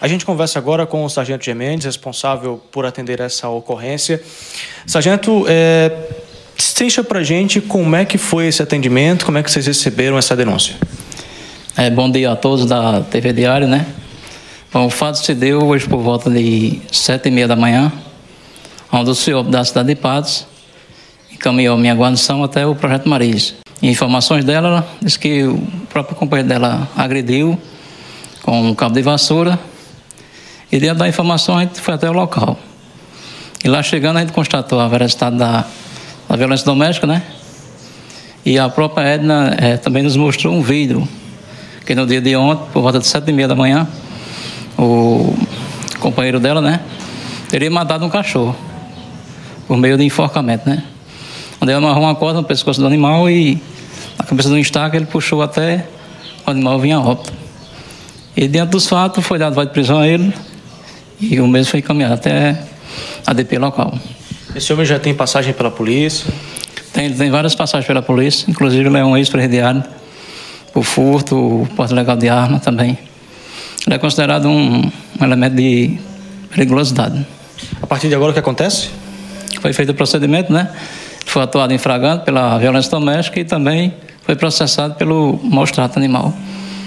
A gente conversa agora com o Sargento Gemendes, responsável por atender essa ocorrência. Sargento, é, deixa para gente como é que foi esse atendimento, como é que vocês receberam essa denúncia. É, bom dia a todos da TV Diário, né? Bom, o fato se deu hoje por volta de sete e meia da manhã, onde o senhor da cidade de Patos encaminhou minha guarnição até o Projeto Mariz. Informações dela, diz que o próprio companheiro dela agrediu com um cabo de vassoura e dentro da informação a gente foi até o local. E lá chegando a gente constatou a veracidade da, da violência doméstica, né? E a própria Edna é, também nos mostrou um vídeo que no dia de ontem, por volta de sete e meia da manhã, o companheiro dela, né? Teria matado um cachorro por meio de enforcamento, né? Onde ele amarrou uma corda no pescoço do animal e na cabeça do estaca ele puxou até o animal vinha a óbito. E diante dos fatos foi dado voz de prisão a ele e o mesmo foi encaminhado até a DP local. Esse homem já tem passagem pela polícia? Tem, tem várias passagens pela polícia, inclusive ele é um ex-presidiário por furto, porte legal de arma também. Ele é considerado um, um elemento de periculosidade. A partir de agora o que acontece? Foi feito o procedimento, né? foi atuado em flagrante pela violência doméstica e também foi processado pelo maus-trato animal.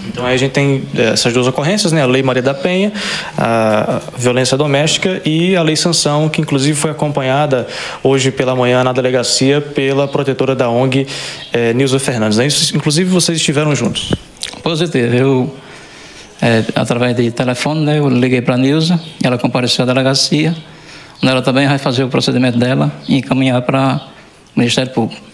Então aí a gente tem eh, essas duas ocorrências, né? A Lei Maria da Penha, a violência doméstica e a Lei Sanção, que inclusive foi acompanhada hoje pela manhã na delegacia pela protetora da ONG, eh, Nilza Fernandes. Né? Inclusive vocês estiveram juntos. Positivo. Eu, é, através de telefone, né, eu liguei para a Nilza, ela compareceu à delegacia, onde ela também vai fazer o procedimento dela e encaminhar para Ministério Público.